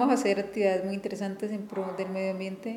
vamos a hacer actividades muy interesantes en pro del medio ambiente.